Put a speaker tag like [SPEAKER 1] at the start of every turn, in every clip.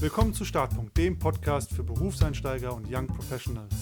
[SPEAKER 1] Willkommen zu Startpunkt, dem Podcast für Berufseinsteiger und Young Professionals.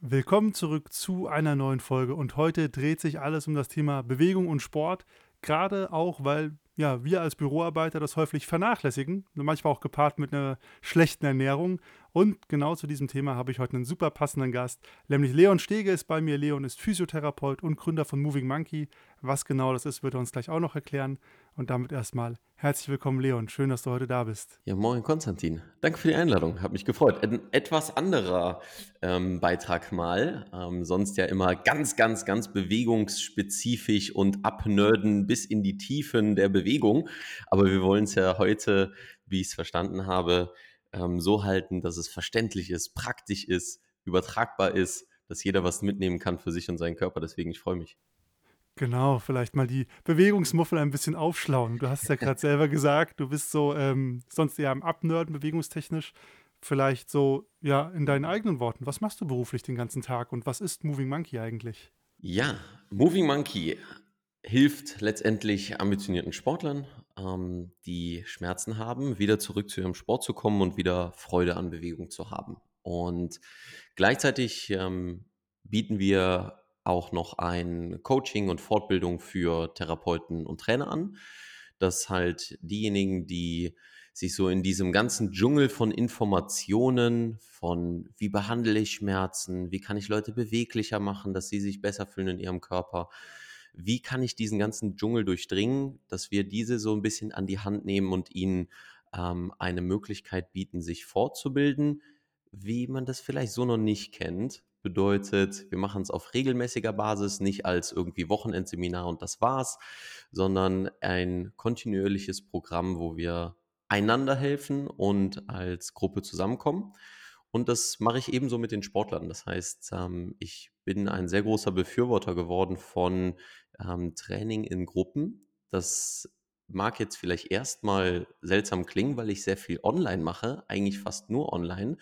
[SPEAKER 1] Willkommen zurück zu einer neuen Folge und heute dreht sich alles um das Thema Bewegung und Sport, gerade auch, weil ja, wir als Büroarbeiter das häufig vernachlässigen, manchmal auch gepaart mit einer schlechten Ernährung. Und genau zu diesem Thema habe ich heute einen super passenden Gast, nämlich Leon Stege ist bei mir. Leon ist Physiotherapeut und Gründer von Moving Monkey. Was genau das ist, wird er uns gleich auch noch erklären. Und damit erstmal herzlich willkommen, Leon. Schön, dass du heute da bist.
[SPEAKER 2] Ja, moin, Konstantin. Danke für die Einladung. Hat mich gefreut. Ein etwas anderer ähm, Beitrag mal. Ähm, sonst ja immer ganz, ganz, ganz bewegungsspezifisch und abnörden bis in die Tiefen der Bewegung. Aber wir wollen es ja heute, wie ich es verstanden habe, ähm, so halten, dass es verständlich ist, praktisch ist, übertragbar ist, dass jeder was mitnehmen kann für sich und seinen Körper. Deswegen, ich freue mich.
[SPEAKER 1] Genau, vielleicht mal die Bewegungsmuffel ein bisschen aufschlauen. Du hast ja gerade selber gesagt, du bist so ähm, sonst eher am Abnörden, bewegungstechnisch. Vielleicht so, ja, in deinen eigenen Worten. Was machst du beruflich den ganzen Tag und was ist Moving Monkey eigentlich?
[SPEAKER 2] Ja, Moving Monkey hilft letztendlich ambitionierten Sportlern, ähm, die Schmerzen haben, wieder zurück zu ihrem Sport zu kommen und wieder Freude an Bewegung zu haben. Und gleichzeitig ähm, bieten wir auch noch ein Coaching und Fortbildung für Therapeuten und Trainer an, dass halt diejenigen, die sich so in diesem ganzen Dschungel von Informationen, von wie behandle ich Schmerzen, wie kann ich Leute beweglicher machen, dass sie sich besser fühlen in ihrem Körper, wie kann ich diesen ganzen Dschungel durchdringen, dass wir diese so ein bisschen an die Hand nehmen und ihnen ähm, eine Möglichkeit bieten, sich fortzubilden, wie man das vielleicht so noch nicht kennt Bedeutet, wir machen es auf regelmäßiger Basis, nicht als irgendwie Wochenendseminar und das war's, sondern ein kontinuierliches Programm, wo wir einander helfen und als Gruppe zusammenkommen. Und das mache ich ebenso mit den Sportlern. Das heißt, ähm, ich bin ein sehr großer Befürworter geworden von ähm, Training in Gruppen. Das mag jetzt vielleicht erstmal seltsam klingen, weil ich sehr viel online mache, eigentlich fast nur online.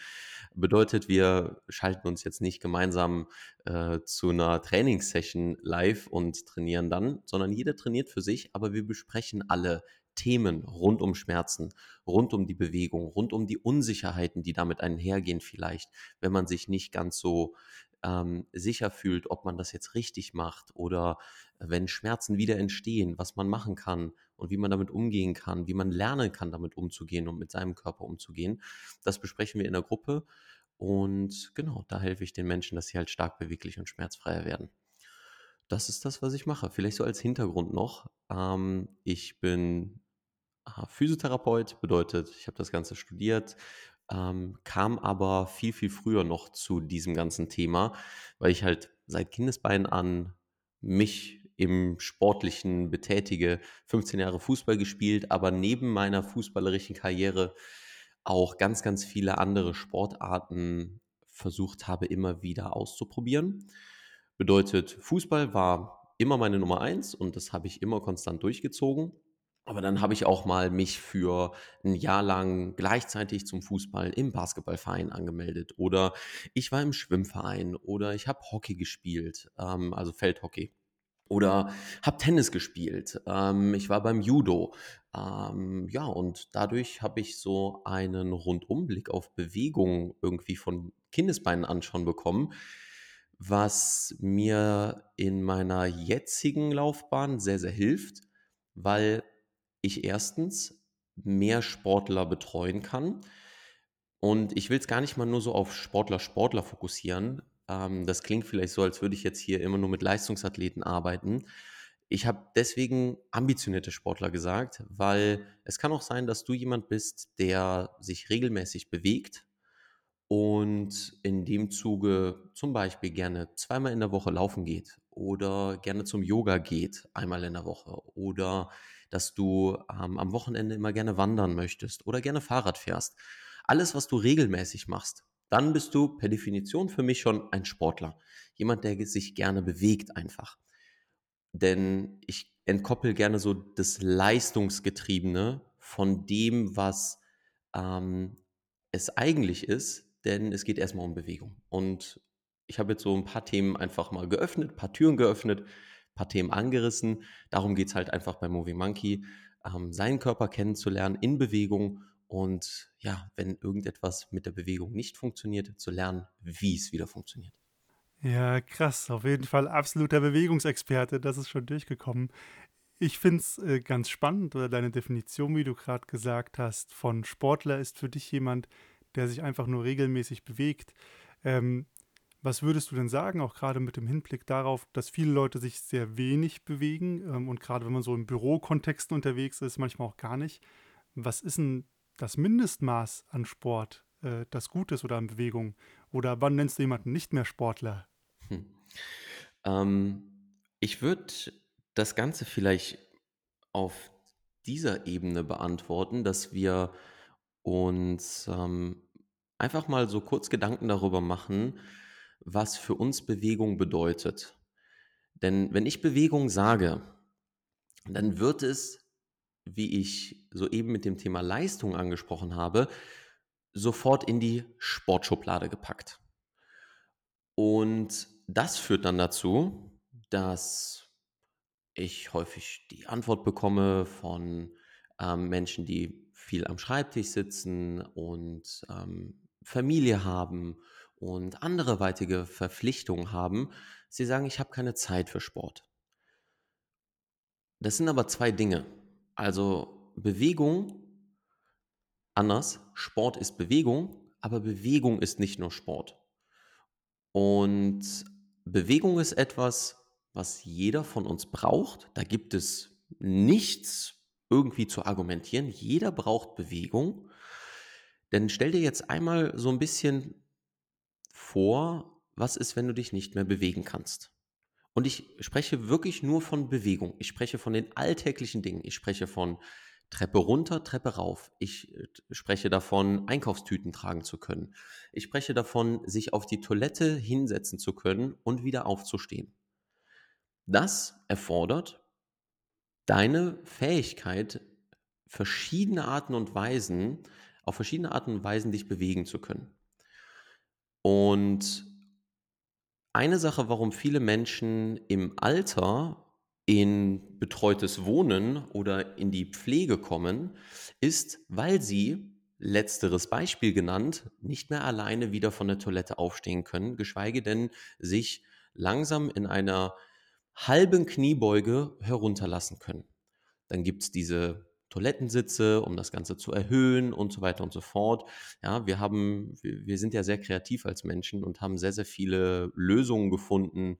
[SPEAKER 2] Bedeutet, wir schalten uns jetzt nicht gemeinsam äh, zu einer Trainingssession live und trainieren dann, sondern jeder trainiert für sich, aber wir besprechen alle Themen rund um Schmerzen, rund um die Bewegung, rund um die Unsicherheiten, die damit einhergehen vielleicht, wenn man sich nicht ganz so ähm, sicher fühlt, ob man das jetzt richtig macht oder wenn Schmerzen wieder entstehen, was man machen kann und wie man damit umgehen kann, wie man lernen kann, damit umzugehen und mit seinem Körper umzugehen. Das besprechen wir in der Gruppe und genau, da helfe ich den Menschen, dass sie halt stark beweglich und schmerzfreier werden. Das ist das, was ich mache. Vielleicht so als Hintergrund noch. Ähm, ich bin Physiotherapeut, bedeutet, ich habe das Ganze studiert, ähm, kam aber viel, viel früher noch zu diesem ganzen Thema, weil ich halt seit Kindesbeinen an mich im Sportlichen betätige, 15 Jahre Fußball gespielt, aber neben meiner fußballerischen Karriere auch ganz, ganz viele andere Sportarten versucht habe, immer wieder auszuprobieren. Bedeutet, Fußball war immer meine Nummer eins und das habe ich immer konstant durchgezogen. Aber dann habe ich auch mal mich für ein Jahr lang gleichzeitig zum Fußball im Basketballverein angemeldet oder ich war im Schwimmverein oder ich habe Hockey gespielt, ähm, also Feldhockey oder habe Tennis gespielt. Ähm, ich war beim Judo. Ähm, ja, und dadurch habe ich so einen Rundumblick auf Bewegung irgendwie von Kindesbeinen an schon bekommen, was mir in meiner jetzigen Laufbahn sehr, sehr hilft, weil ich erstens mehr Sportler betreuen kann. Und ich will es gar nicht mal nur so auf Sportler, Sportler fokussieren. Ähm, das klingt vielleicht so, als würde ich jetzt hier immer nur mit Leistungsathleten arbeiten. Ich habe deswegen ambitionierte Sportler gesagt, weil es kann auch sein, dass du jemand bist, der sich regelmäßig bewegt und in dem Zuge zum Beispiel gerne zweimal in der Woche laufen geht oder gerne zum Yoga geht, einmal in der Woche oder dass du ähm, am Wochenende immer gerne wandern möchtest oder gerne Fahrrad fährst. Alles, was du regelmäßig machst, dann bist du per Definition für mich schon ein Sportler. Jemand, der sich gerne bewegt einfach. Denn ich entkoppel gerne so das Leistungsgetriebene von dem, was ähm, es eigentlich ist, denn es geht erstmal um Bewegung. Und ich habe jetzt so ein paar Themen einfach mal geöffnet, ein paar Türen geöffnet, paar Themen angerissen. Darum geht es halt einfach bei Moving Monkey. ähm, seinen Körper kennenzulernen in Bewegung und ja, wenn irgendetwas mit der Bewegung nicht funktioniert, zu lernen, wie es wieder funktioniert.
[SPEAKER 1] Ja, krass. Auf jeden Fall absoluter Bewegungsexperte. Das ist schon durchgekommen. Ich finde es äh, ganz spannend, oder deine Definition, wie du gerade gesagt hast, von Sportler ist für dich jemand, der sich einfach nur regelmäßig bewegt. Ähm, was würdest du denn sagen, auch gerade mit dem Hinblick darauf, dass viele Leute sich sehr wenig bewegen ähm, und gerade wenn man so in Bürokontexten unterwegs ist, manchmal auch gar nicht. Was ist denn das Mindestmaß an Sport, äh, das gut ist oder an Bewegung? Oder wann nennst du jemanden nicht mehr Sportler? Hm.
[SPEAKER 2] Ähm, ich würde das Ganze vielleicht auf dieser Ebene beantworten, dass wir uns ähm, einfach mal so kurz Gedanken darüber machen, was für uns Bewegung bedeutet. Denn wenn ich Bewegung sage, dann wird es, wie ich soeben mit dem Thema Leistung angesprochen habe, sofort in die Sportschublade gepackt. Und das führt dann dazu, dass ich häufig die Antwort bekomme von ähm, Menschen, die viel am Schreibtisch sitzen und ähm, Familie haben und andere weitere Verpflichtungen haben. Sie sagen, ich habe keine Zeit für Sport. Das sind aber zwei Dinge. Also Bewegung, anders, Sport ist Bewegung, aber Bewegung ist nicht nur Sport. Und Bewegung ist etwas, was jeder von uns braucht. Da gibt es nichts irgendwie zu argumentieren. Jeder braucht Bewegung. Denn stell dir jetzt einmal so ein bisschen vor, was ist, wenn du dich nicht mehr bewegen kannst. Und ich spreche wirklich nur von Bewegung. Ich spreche von den alltäglichen Dingen. Ich spreche von Treppe runter, Treppe rauf. Ich äh, spreche davon, Einkaufstüten tragen zu können. Ich spreche davon, sich auf die Toilette hinsetzen zu können und wieder aufzustehen. Das erfordert deine Fähigkeit, verschiedene Arten und Weisen, auf verschiedene Arten und Weisen dich bewegen zu können. Und eine Sache, warum viele Menschen im Alter in betreutes Wohnen oder in die Pflege kommen, ist, weil sie, letzteres Beispiel genannt, nicht mehr alleine wieder von der Toilette aufstehen können, geschweige denn sich langsam in einer halben Kniebeuge herunterlassen können. Dann gibt es diese Toilettensitze, um das Ganze zu erhöhen und so weiter und so fort. Ja, wir haben, wir sind ja sehr kreativ als Menschen und haben sehr, sehr viele Lösungen gefunden,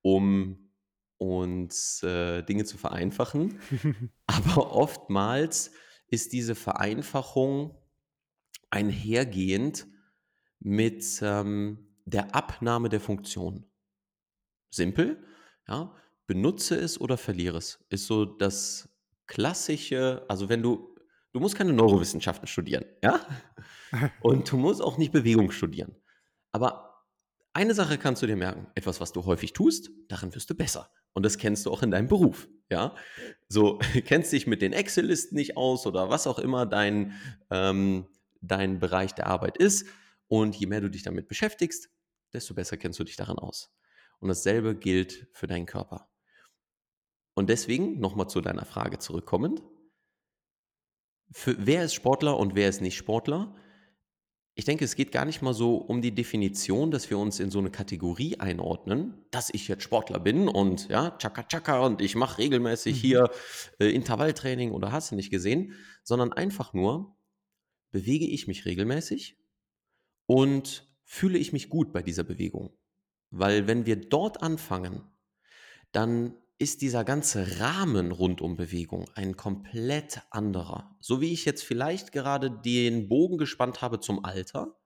[SPEAKER 2] um uns äh, Dinge zu vereinfachen. Aber oftmals ist diese Vereinfachung einhergehend mit ähm, der Abnahme der Funktion. Simpel, ja, benutze es oder verliere es, ist so das klassische, also wenn du, du musst keine Neurowissenschaften studieren, ja? Und du musst auch nicht Bewegung studieren. Aber eine Sache kannst du dir merken, etwas, was du häufig tust, darin wirst du besser. Und das kennst du auch in deinem Beruf, ja? So, kennst dich mit den Excel-Listen nicht aus oder was auch immer dein, ähm, dein Bereich der Arbeit ist. Und je mehr du dich damit beschäftigst, desto besser kennst du dich darin aus. Und dasselbe gilt für deinen Körper. Und deswegen, nochmal zu deiner Frage zurückkommend, für, wer ist Sportler und wer ist nicht Sportler? Ich denke, es geht gar nicht mal so um die Definition, dass wir uns in so eine Kategorie einordnen, dass ich jetzt Sportler bin und ja, tschakka tschakka und ich mache regelmäßig mhm. hier äh, Intervalltraining oder hast du nicht gesehen, sondern einfach nur, bewege ich mich regelmäßig und fühle ich mich gut bei dieser Bewegung. Weil wenn wir dort anfangen, dann ist dieser ganze Rahmen rund um Bewegung ein komplett anderer. So wie ich jetzt vielleicht gerade den Bogen gespannt habe zum Alter,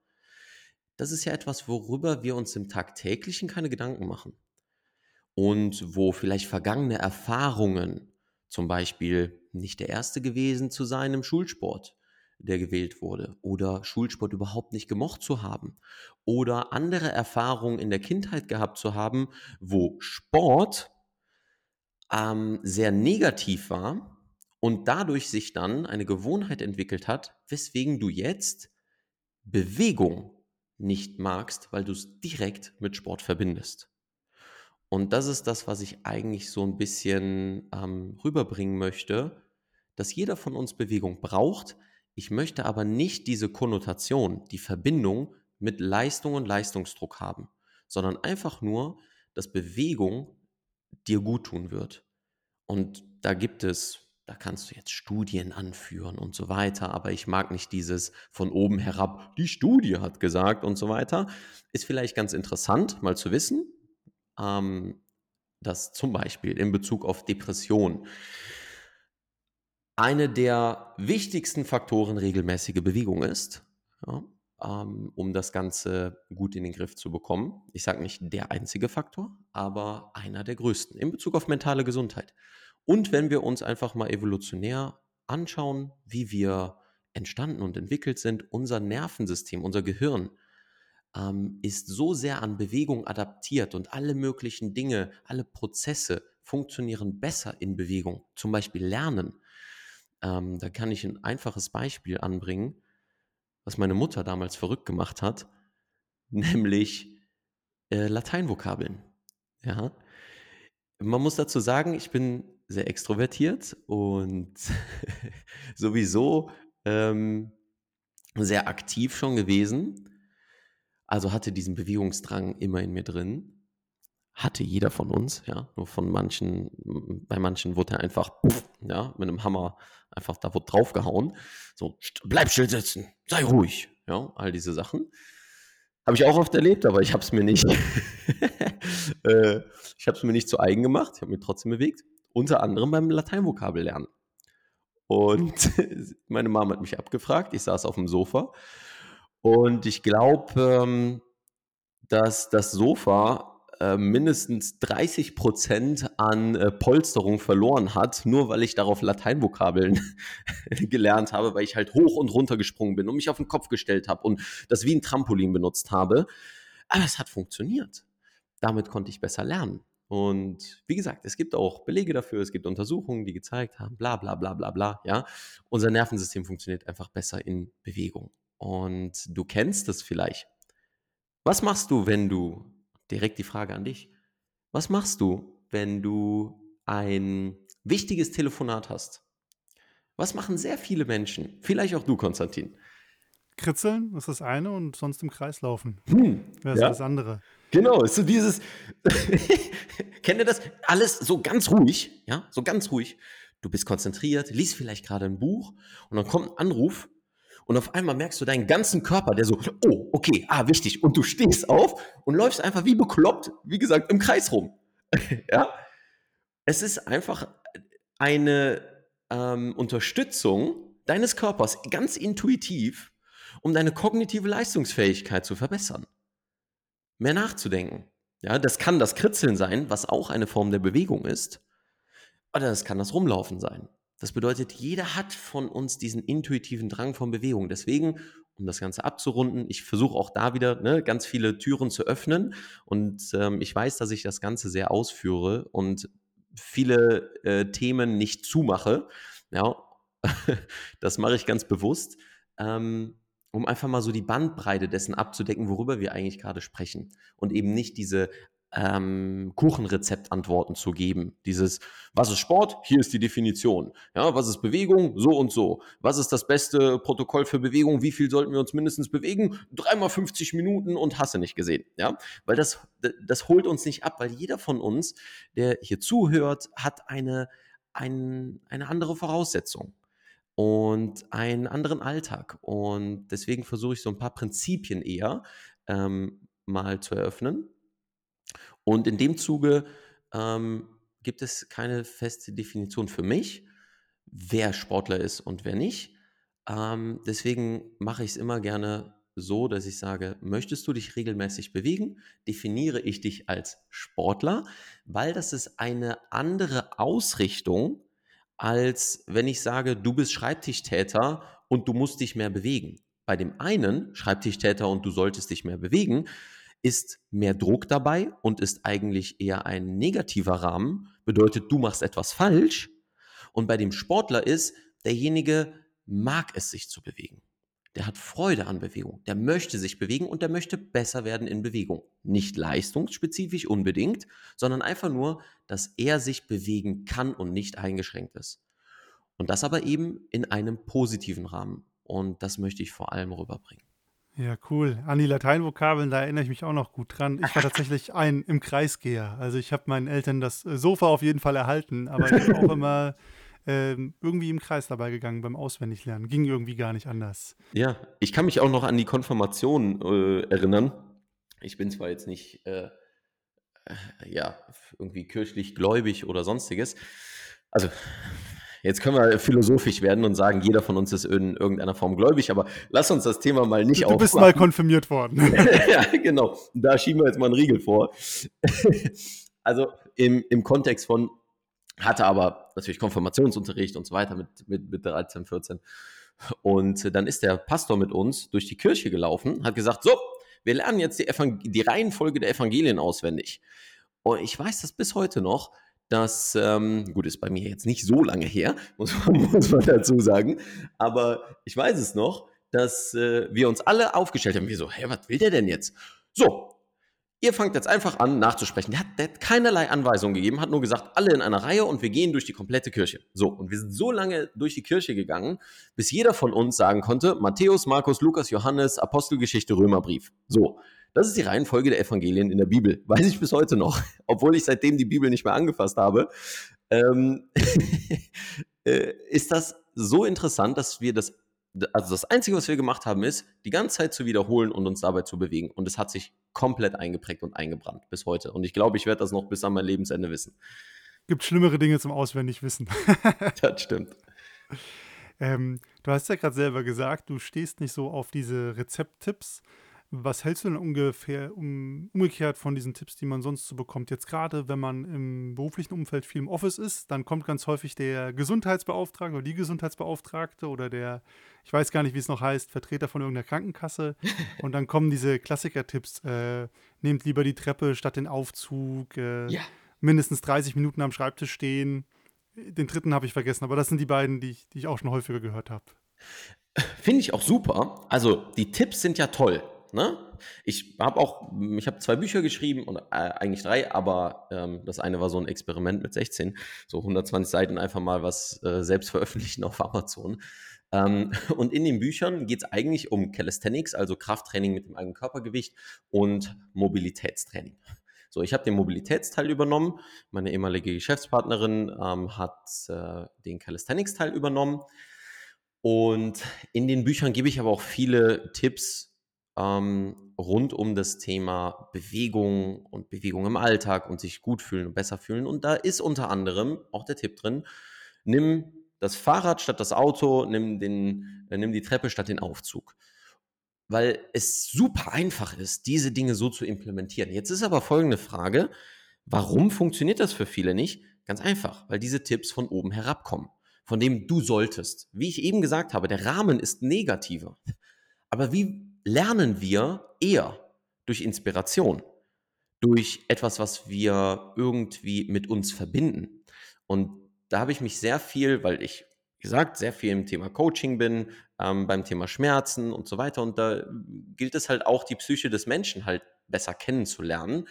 [SPEAKER 2] das ist ja etwas, worüber wir uns im tagtäglichen keine Gedanken machen. Und wo vielleicht vergangene Erfahrungen, zum Beispiel nicht der erste gewesen zu sein im Schulsport, der gewählt wurde, oder Schulsport überhaupt nicht gemocht zu haben, oder andere Erfahrungen in der Kindheit gehabt zu haben, wo Sport ähm, sehr negativ war und dadurch sich dann eine Gewohnheit entwickelt hat, weswegen du jetzt Bewegung nicht magst, weil du es direkt mit Sport verbindest. Und das ist das, was ich eigentlich so ein bisschen ähm, rüberbringen möchte, dass jeder von uns Bewegung braucht. Ich möchte aber nicht diese Konnotation, die Verbindung mit Leistung und Leistungsdruck haben, sondern einfach nur, dass Bewegung dir gut tun wird. Und da gibt es, da kannst du jetzt Studien anführen und so weiter, aber ich mag nicht dieses von oben herab, die Studie hat gesagt und so weiter. Ist vielleicht ganz interessant, mal zu wissen, ähm, dass zum Beispiel in Bezug auf Depression eine der wichtigsten Faktoren regelmäßige Bewegung ist. Ja, um das Ganze gut in den Griff zu bekommen. Ich sage nicht der einzige Faktor, aber einer der größten in Bezug auf mentale Gesundheit. Und wenn wir uns einfach mal evolutionär anschauen, wie wir entstanden und entwickelt sind, unser Nervensystem, unser Gehirn ähm, ist so sehr an Bewegung adaptiert und alle möglichen Dinge, alle Prozesse funktionieren besser in Bewegung. Zum Beispiel Lernen. Ähm, da kann ich ein einfaches Beispiel anbringen was meine Mutter damals verrückt gemacht hat, nämlich äh, Lateinvokabeln. Ja. Man muss dazu sagen, ich bin sehr extrovertiert und sowieso ähm, sehr aktiv schon gewesen. Also hatte diesen Bewegungsdrang immer in mir drin. Hatte jeder von uns, ja. Nur von manchen, bei manchen wurde er einfach, ja, mit einem Hammer einfach da wurde draufgehauen. So, bleib still sitzen, sei ruhig. Ja, all diese Sachen. Habe ich auch oft erlebt, aber ich habe es mir nicht, äh, ich habe es mir nicht zu eigen gemacht. Ich habe mich trotzdem bewegt. Unter anderem beim Lateinvokabel lernen. Und meine Mama hat mich abgefragt. Ich saß auf dem Sofa. Und ich glaube, ähm, dass das Sofa äh, mindestens 30 Prozent an äh, Polsterung verloren hat, nur weil ich darauf Lateinvokabeln gelernt habe, weil ich halt hoch und runter gesprungen bin und mich auf den Kopf gestellt habe und das wie ein Trampolin benutzt habe. Aber es hat funktioniert. Damit konnte ich besser lernen. Und wie gesagt, es gibt auch Belege dafür, es gibt Untersuchungen, die gezeigt haben, bla bla bla bla bla, ja. Unser Nervensystem funktioniert einfach besser in Bewegung. Und du kennst es vielleicht. Was machst du, wenn du direkt die Frage an dich. Was machst du, wenn du ein wichtiges Telefonat hast? Was machen sehr viele Menschen? Vielleicht auch du, Konstantin.
[SPEAKER 1] Kritzeln ist das eine und sonst im Kreis laufen. Hm, das ist ja. das andere.
[SPEAKER 2] Genau, ist so dieses. Kennt ihr das? Alles so ganz ruhig, ja, so ganz ruhig. Du bist konzentriert, liest vielleicht gerade ein Buch und dann kommt ein Anruf und auf einmal merkst du deinen ganzen Körper, der so, oh, okay, ah, wichtig. Und du stehst auf und läufst einfach wie bekloppt, wie gesagt, im Kreis rum. ja? Es ist einfach eine ähm, Unterstützung deines Körpers, ganz intuitiv, um deine kognitive Leistungsfähigkeit zu verbessern. Mehr nachzudenken. Ja, das kann das Kritzeln sein, was auch eine Form der Bewegung ist. Oder das kann das Rumlaufen sein. Das bedeutet, jeder hat von uns diesen intuitiven Drang von Bewegung. Deswegen, um das Ganze abzurunden, ich versuche auch da wieder ne, ganz viele Türen zu öffnen. Und ähm, ich weiß, dass ich das Ganze sehr ausführe und viele äh, Themen nicht zumache. Ja, das mache ich ganz bewusst, ähm, um einfach mal so die Bandbreite dessen abzudecken, worüber wir eigentlich gerade sprechen. Und eben nicht diese ähm, Kuchenrezeptantworten zu geben. Dieses, was ist Sport? Hier ist die Definition. Ja, was ist Bewegung? So und so. Was ist das beste Protokoll für Bewegung? Wie viel sollten wir uns mindestens bewegen? Dreimal 50 Minuten und hasse nicht gesehen. Ja, weil das, das holt uns nicht ab, weil jeder von uns, der hier zuhört, hat eine, ein, eine andere Voraussetzung und einen anderen Alltag. Und deswegen versuche ich so ein paar Prinzipien eher ähm, mal zu eröffnen und in dem Zuge ähm, gibt es keine feste Definition für mich, wer Sportler ist und wer nicht. Ähm, deswegen mache ich es immer gerne so, dass ich sage, möchtest du dich regelmäßig bewegen, definiere ich dich als Sportler, weil das ist eine andere Ausrichtung, als wenn ich sage, du bist Schreibtischtäter und du musst dich mehr bewegen. Bei dem einen, Schreibtischtäter und du solltest dich mehr bewegen, ist mehr Druck dabei und ist eigentlich eher ein negativer Rahmen, bedeutet, du machst etwas falsch. Und bei dem Sportler ist, derjenige mag es sich zu bewegen. Der hat Freude an Bewegung. Der möchte sich bewegen und der möchte besser werden in Bewegung. Nicht leistungsspezifisch unbedingt, sondern einfach nur, dass er sich bewegen kann und nicht eingeschränkt ist. Und das aber eben in einem positiven Rahmen. Und das möchte ich vor allem rüberbringen.
[SPEAKER 1] Ja, cool. An die Lateinvokabeln, da erinnere ich mich auch noch gut dran. Ich war tatsächlich ein im Kreisgeher. Also ich habe meinen Eltern das äh, Sofa auf jeden Fall erhalten, aber ich bin auch immer ähm, irgendwie im Kreis dabei gegangen beim Auswendiglernen. Ging irgendwie gar nicht anders.
[SPEAKER 2] Ja, ich kann mich auch noch an die Konfirmation äh, erinnern. Ich bin zwar jetzt nicht, äh, äh ja, irgendwie kirchlich gläubig oder sonstiges. Also Jetzt können wir philosophisch werden und sagen, jeder von uns ist in irgendeiner Form gläubig, aber lass uns das Thema mal nicht
[SPEAKER 1] aufmachen. Du bist mal konfirmiert worden.
[SPEAKER 2] ja, genau. Da schieben wir jetzt mal einen Riegel vor. also im, im Kontext von, hatte aber natürlich Konfirmationsunterricht und so weiter mit, mit, mit 13, 14. Und dann ist der Pastor mit uns durch die Kirche gelaufen, hat gesagt, so, wir lernen jetzt die, die Reihenfolge der Evangelien auswendig. Und ich weiß das bis heute noch, dass, ähm, gut, ist bei mir jetzt nicht so lange her, muss man, muss man dazu sagen, aber ich weiß es noch, dass äh, wir uns alle aufgestellt haben. Wir so, hä, was will der denn jetzt? So, ihr fangt jetzt einfach an nachzusprechen. Der hat, der hat keinerlei Anweisungen gegeben, hat nur gesagt, alle in einer Reihe und wir gehen durch die komplette Kirche. So, und wir sind so lange durch die Kirche gegangen, bis jeder von uns sagen konnte, Matthäus, Markus, Lukas, Johannes, Apostelgeschichte, Römerbrief. So, das ist die Reihenfolge der Evangelien in der Bibel. Weiß ich bis heute noch, obwohl ich seitdem die Bibel nicht mehr angefasst habe. Ähm, äh, ist das so interessant, dass wir das, also das Einzige, was wir gemacht haben, ist, die ganze Zeit zu wiederholen und uns dabei zu bewegen. Und es hat sich komplett eingeprägt und eingebrannt bis heute. Und ich glaube, ich werde das noch bis an mein Lebensende wissen.
[SPEAKER 1] Gibt schlimmere Dinge zum Auswendigwissen.
[SPEAKER 2] das stimmt.
[SPEAKER 1] Ähm, du hast ja gerade selber gesagt, du stehst nicht so auf diese Rezepttipps, was hältst du denn ungefähr um, umgekehrt von diesen Tipps, die man sonst so bekommt? Jetzt gerade, wenn man im beruflichen Umfeld viel im Office ist, dann kommt ganz häufig der Gesundheitsbeauftragte oder die Gesundheitsbeauftragte oder der, ich weiß gar nicht, wie es noch heißt, Vertreter von irgendeiner Krankenkasse. Und dann kommen diese Klassiker-Tipps. Äh, nehmt lieber die Treppe statt den Aufzug. Äh, ja. Mindestens 30 Minuten am Schreibtisch stehen. Den dritten habe ich vergessen, aber das sind die beiden, die ich, die ich auch schon häufiger gehört habe.
[SPEAKER 2] Finde ich auch super. Also die Tipps sind ja toll. Ne? Ich habe auch, ich habe zwei Bücher geschrieben und äh, eigentlich drei, aber ähm, das eine war so ein Experiment mit 16, so 120 Seiten einfach mal was äh, selbst veröffentlichen auf Amazon. Ähm, und in den Büchern geht es eigentlich um Calisthenics, also Krafttraining mit dem eigenen Körpergewicht und Mobilitätstraining. So, ich habe den Mobilitätsteil übernommen. Meine ehemalige Geschäftspartnerin ähm, hat äh, den Calisthenics-Teil übernommen. Und in den Büchern gebe ich aber auch viele Tipps ähm, rund um das Thema Bewegung und Bewegung im Alltag und sich gut fühlen und besser fühlen. Und da ist unter anderem auch der Tipp drin, nimm das Fahrrad statt das Auto, nimm, den, äh, nimm die Treppe statt den Aufzug. Weil es super einfach ist, diese Dinge so zu implementieren. Jetzt ist aber folgende Frage, warum funktioniert das für viele nicht? Ganz einfach, weil diese Tipps von oben herabkommen, von dem du solltest. Wie ich eben gesagt habe, der Rahmen ist negativer. Aber wie lernen wir eher durch Inspiration, durch etwas, was wir irgendwie mit uns verbinden. Und da habe ich mich sehr viel, weil ich, wie gesagt, sehr viel im Thema Coaching bin, ähm, beim Thema Schmerzen und so weiter. Und da gilt es halt auch, die Psyche des Menschen halt besser kennenzulernen.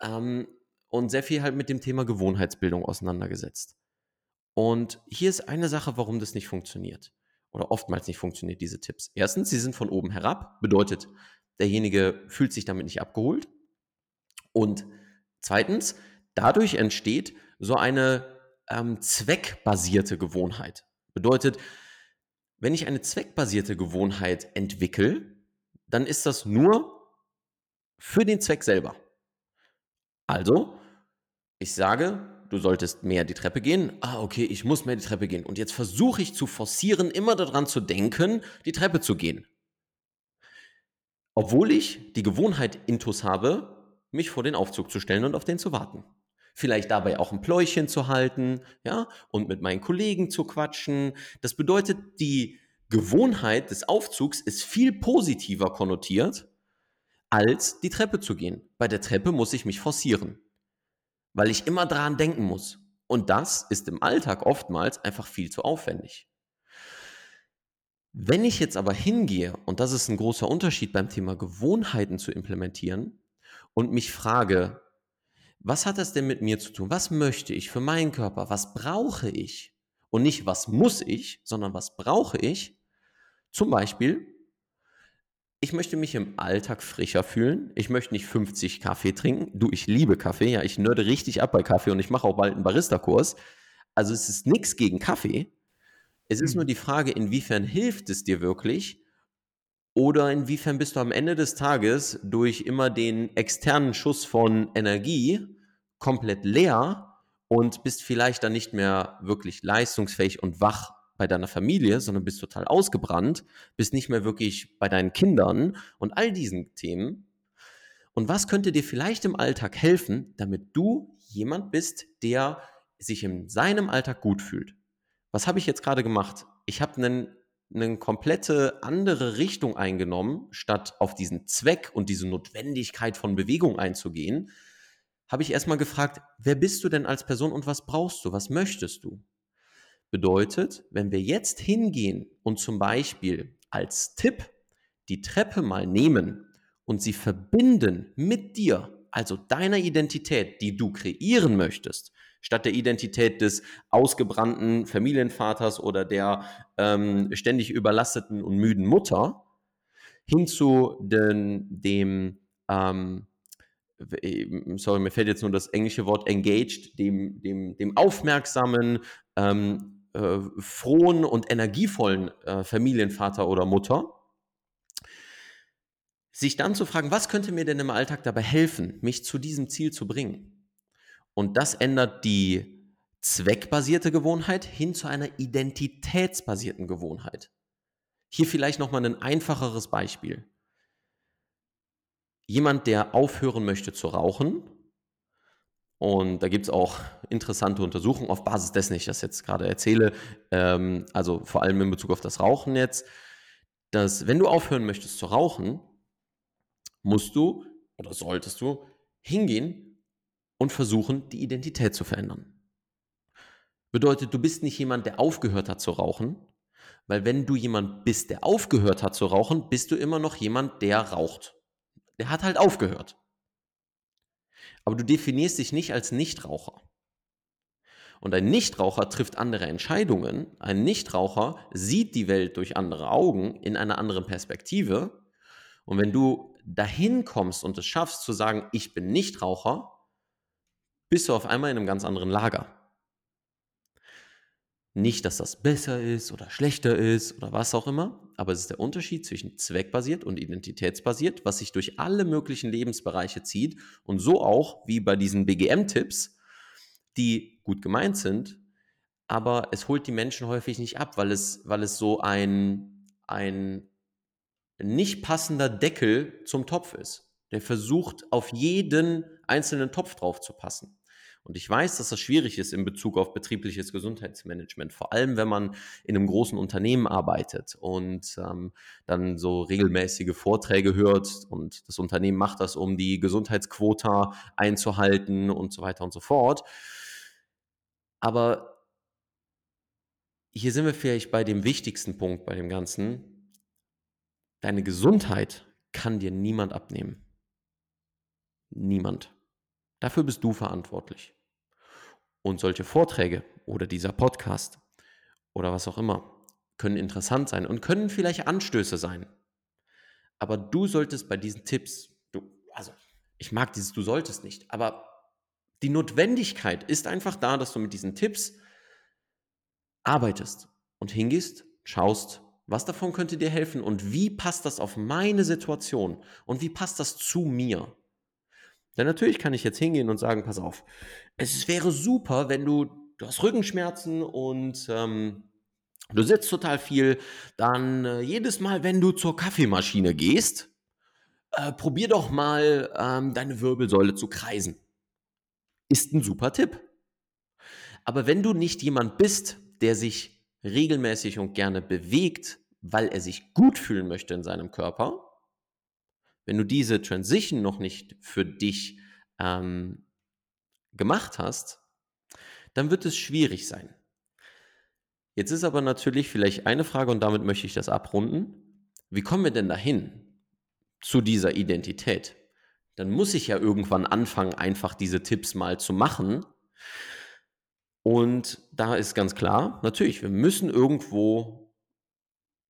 [SPEAKER 2] Ähm, und sehr viel halt mit dem Thema Gewohnheitsbildung auseinandergesetzt. Und hier ist eine Sache, warum das nicht funktioniert oder oftmals nicht funktioniert, diese Tipps. Erstens, sie sind von oben herab, bedeutet, derjenige fühlt sich damit nicht abgeholt. Und zweitens, dadurch entsteht so eine ähm, zweckbasierte Gewohnheit. Bedeutet, wenn ich eine zweckbasierte Gewohnheit entwickle, dann ist das nur für den Zweck selber. Also, ich sage, du solltest mehr die Treppe gehen. Ah, okay, ich muss mehr die Treppe gehen. Und jetzt versuche ich zu forcieren, immer daran zu denken, die Treppe zu gehen. Obwohl ich die Gewohnheit intus habe, mich vor den Aufzug zu stellen und auf den zu warten. Vielleicht dabei auch ein Pläuchchen zu halten, ja, und mit meinen Kollegen zu quatschen. Das bedeutet, die Gewohnheit des Aufzugs ist viel positiver konnotiert, als die Treppe zu gehen. Bei der Treppe muss ich mich forcieren weil ich immer dran denken muss. Und das ist im Alltag oftmals einfach viel zu aufwendig. Wenn ich jetzt aber hingehe, und das ist ein großer Unterschied beim Thema Gewohnheiten zu implementieren, und mich frage, was hat das denn mit mir zu tun? Was möchte ich für meinen Körper? Was brauche ich? Und nicht, was muss ich, sondern was brauche ich. Zum Beispiel, ich möchte mich im Alltag frischer fühlen. Ich möchte nicht 50 Kaffee trinken. Du, ich liebe Kaffee. Ja, ich nörde richtig ab bei Kaffee und ich mache auch bald einen Barista-Kurs. Also es ist nichts gegen Kaffee. Es ist nur hm. die Frage, inwiefern hilft es dir wirklich oder inwiefern bist du am Ende des Tages durch immer den externen Schuss von Energie komplett leer und bist vielleicht dann nicht mehr wirklich leistungsfähig und wach bei deiner Familie, sondern bist total ausgebrannt, bist nicht mehr wirklich bei deinen Kindern und all diesen Themen. Und was könnte dir vielleicht im Alltag helfen, damit du jemand bist, der sich in seinem Alltag gut fühlt? Was habe ich jetzt gerade gemacht? Ich habe einen eine komplette andere Richtung eingenommen, statt auf diesen Zweck und diese Notwendigkeit von Bewegung einzugehen, habe ich erstmal gefragt, wer bist du denn als Person und was brauchst du, was möchtest du? Bedeutet, wenn wir jetzt hingehen und zum Beispiel als Tipp die Treppe mal nehmen und sie verbinden mit dir, also deiner Identität, die du kreieren möchtest, statt der Identität des ausgebrannten Familienvaters oder der ähm, ständig überlasteten und müden Mutter, hin zu den, dem ähm, sorry, mir fällt jetzt nur das englische Wort engaged, dem, dem, dem aufmerksamen, ähm, äh, frohen und energievollen äh, Familienvater oder Mutter, sich dann zu fragen, was könnte mir denn im Alltag dabei helfen, mich zu diesem Ziel zu bringen? Und das ändert die zweckbasierte Gewohnheit hin zu einer identitätsbasierten Gewohnheit. Hier vielleicht nochmal ein einfacheres Beispiel jemand, der aufhören möchte zu rauchen, und da gibt es auch interessante Untersuchungen auf Basis dessen, ich das jetzt gerade erzähle, ähm, also vor allem in Bezug auf das Rauchen jetzt, dass wenn du aufhören möchtest zu rauchen, musst du oder solltest du hingehen und versuchen, die Identität zu verändern. Bedeutet, du bist nicht jemand, der aufgehört hat zu rauchen, weil wenn du jemand bist, der aufgehört hat zu rauchen, bist du immer noch jemand, der raucht. Der hat halt aufgehört. Aber du definierst dich nicht als Nichtraucher. Und ein Nichtraucher trifft andere Entscheidungen. Ein Nichtraucher sieht die Welt durch andere Augen, in einer anderen Perspektive. Und wenn du dahin kommst und es schaffst zu sagen, ich bin Nichtraucher, bist du auf einmal in einem ganz anderen Lager. Nicht, dass das besser ist oder schlechter ist oder was auch immer, aber es ist der Unterschied zwischen zweckbasiert und identitätsbasiert, was sich durch alle möglichen Lebensbereiche zieht und so auch wie bei diesen BGM-Tipps, die gut gemeint sind, aber es holt die Menschen häufig nicht ab, weil es, weil es so ein, ein nicht passender Deckel zum Topf ist. Der versucht, auf jeden einzelnen Topf drauf zu passen. Und ich weiß, dass das schwierig ist in Bezug auf betriebliches Gesundheitsmanagement, vor allem wenn man in einem großen Unternehmen arbeitet und ähm, dann so regelmäßige Vorträge hört und das Unternehmen macht das, um die Gesundheitsquota einzuhalten und so weiter und so fort. Aber hier sind wir vielleicht bei dem wichtigsten Punkt bei dem Ganzen. Deine Gesundheit kann dir niemand abnehmen. Niemand. Dafür bist du verantwortlich. Und solche Vorträge oder dieser Podcast oder was auch immer können interessant sein und können vielleicht Anstöße sein. Aber du solltest bei diesen Tipps, du, also ich mag dieses, du solltest nicht, aber die Notwendigkeit ist einfach da, dass du mit diesen Tipps arbeitest und hingehst, schaust, was davon könnte dir helfen und wie passt das auf meine Situation und wie passt das zu mir. Denn natürlich kann ich jetzt hingehen und sagen, pass auf, es wäre super, wenn du, du hast Rückenschmerzen und ähm, du sitzt total viel, dann äh, jedes Mal, wenn du zur Kaffeemaschine gehst, äh, probier doch mal ähm, deine Wirbelsäule zu kreisen. Ist ein super Tipp. Aber wenn du nicht jemand bist, der sich regelmäßig und gerne bewegt, weil er sich gut fühlen möchte in seinem Körper, wenn du diese Transition noch nicht für dich ähm, gemacht hast, dann wird es schwierig sein. Jetzt ist aber natürlich vielleicht eine Frage und damit möchte ich das abrunden. Wie kommen wir denn dahin zu dieser Identität? Dann muss ich ja irgendwann anfangen, einfach diese Tipps mal zu machen. Und da ist ganz klar, natürlich, wir müssen irgendwo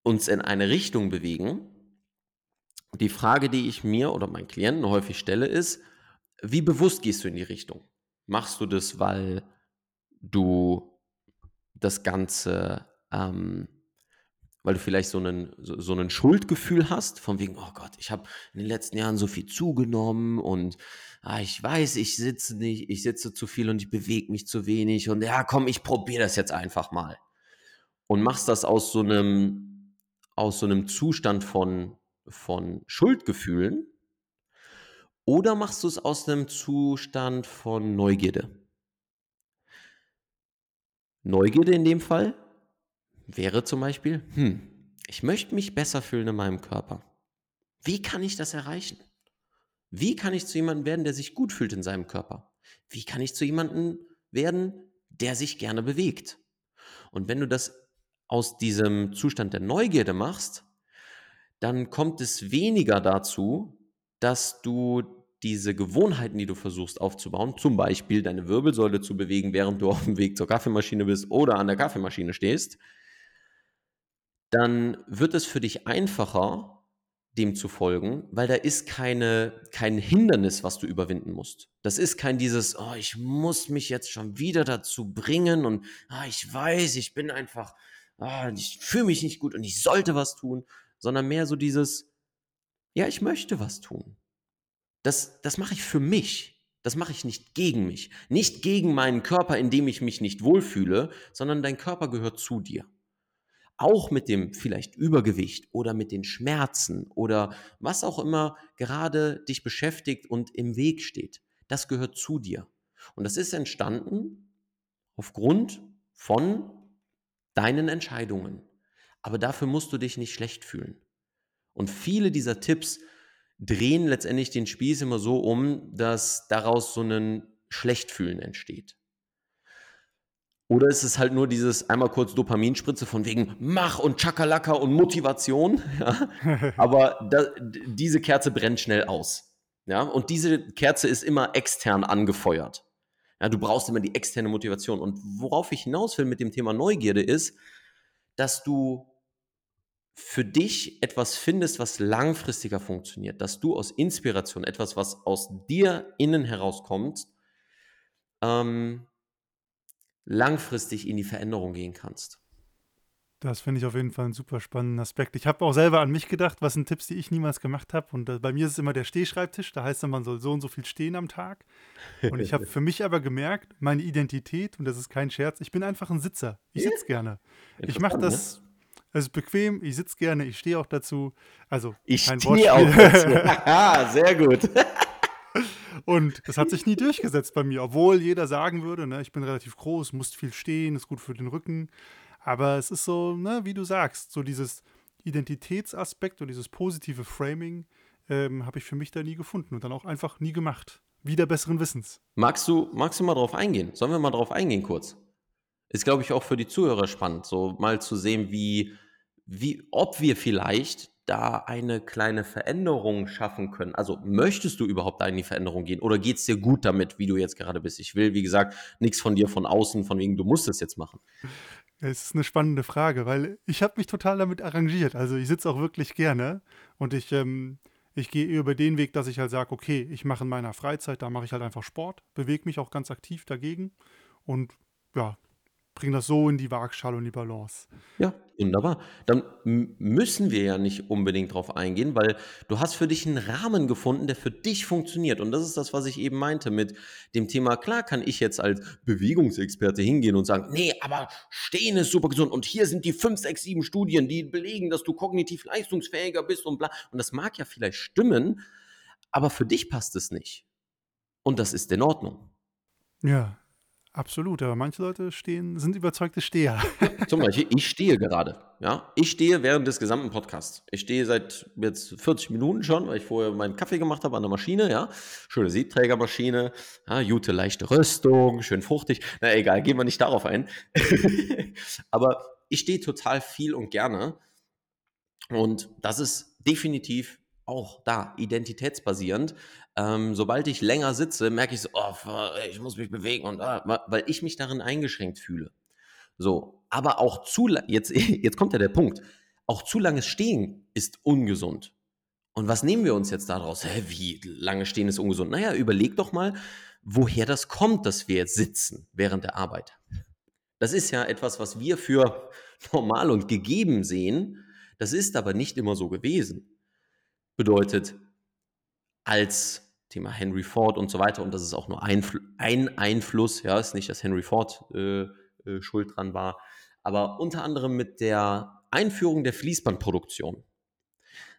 [SPEAKER 2] uns in eine Richtung bewegen. Die Frage, die ich mir oder meinen Klienten häufig stelle, ist, wie bewusst gehst du in die Richtung? Machst du das, weil du das Ganze, ähm, weil du vielleicht so einen, so, so einen Schuldgefühl hast, von wegen, oh Gott, ich habe in den letzten Jahren so viel zugenommen und ah, ich weiß, ich sitze nicht, ich sitze zu viel und ich bewege mich zu wenig und ja, komm, ich probiere das jetzt einfach mal. Und machst das aus so einem, aus so einem Zustand von, von Schuldgefühlen oder machst du es aus einem Zustand von Neugierde? Neugierde in dem Fall wäre zum Beispiel, hm, ich möchte mich besser fühlen in meinem Körper. Wie kann ich das erreichen? Wie kann ich zu jemandem werden, der sich gut fühlt in seinem Körper? Wie kann ich zu jemandem werden, der sich gerne bewegt? Und wenn du das aus diesem Zustand der Neugierde machst, dann kommt es weniger dazu, dass du diese Gewohnheiten, die du versuchst aufzubauen, zum Beispiel deine Wirbelsäule zu bewegen, während du auf dem Weg zur Kaffeemaschine bist oder an der Kaffeemaschine stehst, dann wird es für dich einfacher, dem zu folgen, weil da ist keine, kein Hindernis, was du überwinden musst. Das ist kein dieses, oh, ich muss mich jetzt schon wieder dazu bringen und ah, ich weiß, ich bin einfach, ah, ich fühle mich nicht gut und ich sollte was tun, sondern mehr so dieses, ja, ich möchte was tun das, das mache ich für mich. Das mache ich nicht gegen mich. Nicht gegen meinen Körper, in dem ich mich nicht wohlfühle, sondern dein Körper gehört zu dir. Auch mit dem vielleicht Übergewicht oder mit den Schmerzen oder was auch immer gerade dich beschäftigt und im Weg steht. Das gehört zu dir. Und das ist entstanden aufgrund von deinen Entscheidungen. Aber dafür musst du dich nicht schlecht fühlen. Und viele dieser Tipps drehen letztendlich den Spieß immer so um, dass daraus so ein Schlechtfühlen entsteht. Oder ist es halt nur dieses einmal kurz Dopaminspritze von wegen Mach und Chakalaka und Motivation? Ja? Aber da, diese Kerze brennt schnell aus. Ja? Und diese Kerze ist immer extern angefeuert. Ja, du brauchst immer die externe Motivation. Und worauf ich hinaus will mit dem Thema Neugierde ist, dass du für dich etwas findest, was langfristiger funktioniert, dass du aus Inspiration, etwas, was aus dir innen herauskommt, ähm, langfristig in die Veränderung gehen kannst.
[SPEAKER 1] Das finde ich auf jeden Fall einen super spannenden Aspekt. Ich habe auch selber an mich gedacht, was sind Tipps, die ich niemals gemacht habe. Und äh, bei mir ist es immer der Stehschreibtisch. Da heißt es, man soll so und so viel stehen am Tag. Und ich habe für mich aber gemerkt, meine Identität, und das ist kein Scherz, ich bin einfach ein Sitzer. Ich sitze gerne. Ich mache das, ne? Es ist bequem, ich sitze gerne, ich stehe auch dazu. Also,
[SPEAKER 2] ich stehe auch dazu. ja, sehr gut.
[SPEAKER 1] Und das hat sich nie durchgesetzt bei mir, obwohl jeder sagen würde, ne, ich bin relativ groß, muss viel stehen, ist gut für den Rücken. Aber es ist so, ne, wie du sagst, so dieses Identitätsaspekt und dieses positive Framing ähm, habe ich für mich da nie gefunden und dann auch einfach nie gemacht. Wieder besseren Wissens.
[SPEAKER 2] Magst du, magst du mal drauf eingehen? Sollen wir mal drauf eingehen kurz? Ist, glaube ich, auch für die Zuhörer spannend, so mal zu sehen, wie, wie, ob wir vielleicht da eine kleine Veränderung schaffen können. Also möchtest du überhaupt da in die Veränderung gehen oder geht es dir gut damit, wie du jetzt gerade bist? Ich will, wie gesagt, nichts von dir von außen, von wegen, du musst es jetzt machen.
[SPEAKER 1] Es ist eine spannende Frage, weil ich habe mich total damit arrangiert. Also ich sitze auch wirklich gerne und ich, ähm, ich gehe über den Weg, dass ich halt sage, okay, ich mache in meiner Freizeit, da mache ich halt einfach Sport, bewege mich auch ganz aktiv dagegen und ja, bringen das so in die Waagschale und die Balance.
[SPEAKER 2] Ja, wunderbar. Dann müssen wir ja nicht unbedingt drauf eingehen, weil du hast für dich einen Rahmen gefunden, der für dich funktioniert. Und das ist das, was ich eben meinte mit dem Thema. Klar kann ich jetzt als Bewegungsexperte hingehen und sagen, nee, aber Stehen ist super gesund. Und hier sind die fünf, sechs, sieben Studien, die belegen, dass du kognitiv leistungsfähiger bist und bla. Und das mag ja vielleicht stimmen, aber für dich passt es nicht. Und das ist in Ordnung.
[SPEAKER 1] Ja, Absolut, aber manche Leute stehen, sind überzeugte Steher.
[SPEAKER 2] Zum Beispiel, ich stehe gerade. Ja, ich stehe während des gesamten Podcasts. Ich stehe seit jetzt 40 Minuten schon, weil ich vorher meinen Kaffee gemacht habe an der Maschine. Ja, schöne Siebträgermaschine, ja, gute leichte Röstung, schön fruchtig. Na egal, gehen wir nicht darauf ein. aber ich stehe total viel und gerne. Und das ist definitiv auch da identitätsbasierend. Ähm, sobald ich länger sitze, merke ich so, oh, ich muss mich bewegen und ah, weil ich mich darin eingeschränkt fühle. So, aber auch zu jetzt jetzt kommt ja der Punkt. Auch zu langes Stehen ist ungesund. Und was nehmen wir uns jetzt daraus? Hä, wie lange stehen ist ungesund? Naja, überleg doch mal, woher das kommt, dass wir jetzt sitzen während der Arbeit. Das ist ja etwas, was wir für normal und gegeben sehen. Das ist aber nicht immer so gewesen. Bedeutet, als Thema Henry Ford und so weiter, und das ist auch nur ein, ein Einfluss, ja, ist nicht, dass Henry Ford äh, äh, schuld dran war, aber unter anderem mit der Einführung der Fließbandproduktion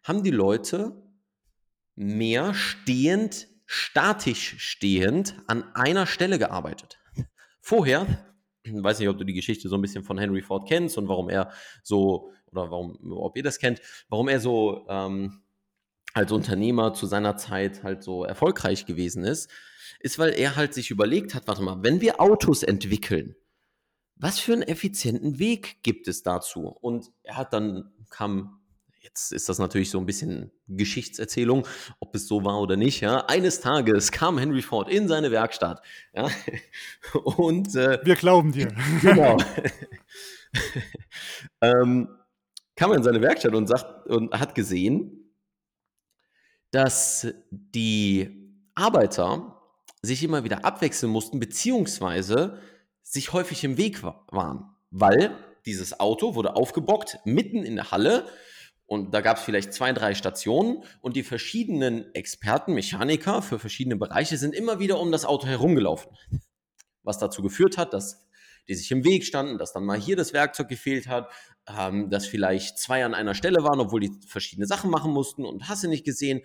[SPEAKER 2] haben die Leute mehr stehend, statisch stehend an einer Stelle gearbeitet. Vorher, ich weiß nicht, ob du die Geschichte so ein bisschen von Henry Ford kennst und warum er so, oder warum, ob ihr das kennt, warum er so ähm, als Unternehmer zu seiner Zeit halt so erfolgreich gewesen ist, ist, weil er halt sich überlegt hat, warte mal, wenn wir Autos entwickeln, was für einen effizienten Weg gibt es dazu? Und er hat dann, kam Jetzt ist das natürlich so ein bisschen Geschichtserzählung, ob es so war oder nicht. Ja. Eines Tages kam Henry Ford in seine Werkstatt. Ja,
[SPEAKER 1] und äh, wir glauben dir.
[SPEAKER 2] Genau. ähm, kam er in seine Werkstatt und, sagt, und hat gesehen, dass die Arbeiter sich immer wieder abwechseln mussten, beziehungsweise sich häufig im Weg waren, weil dieses Auto wurde aufgebockt mitten in der Halle und da gab es vielleicht zwei, drei Stationen und die verschiedenen Experten, Mechaniker für verschiedene Bereiche sind immer wieder um das Auto herumgelaufen. Was dazu geführt hat, dass die sich im Weg standen, dass dann mal hier das Werkzeug gefehlt hat, ähm, dass vielleicht zwei an einer Stelle waren, obwohl die verschiedene Sachen machen mussten und hast du nicht gesehen.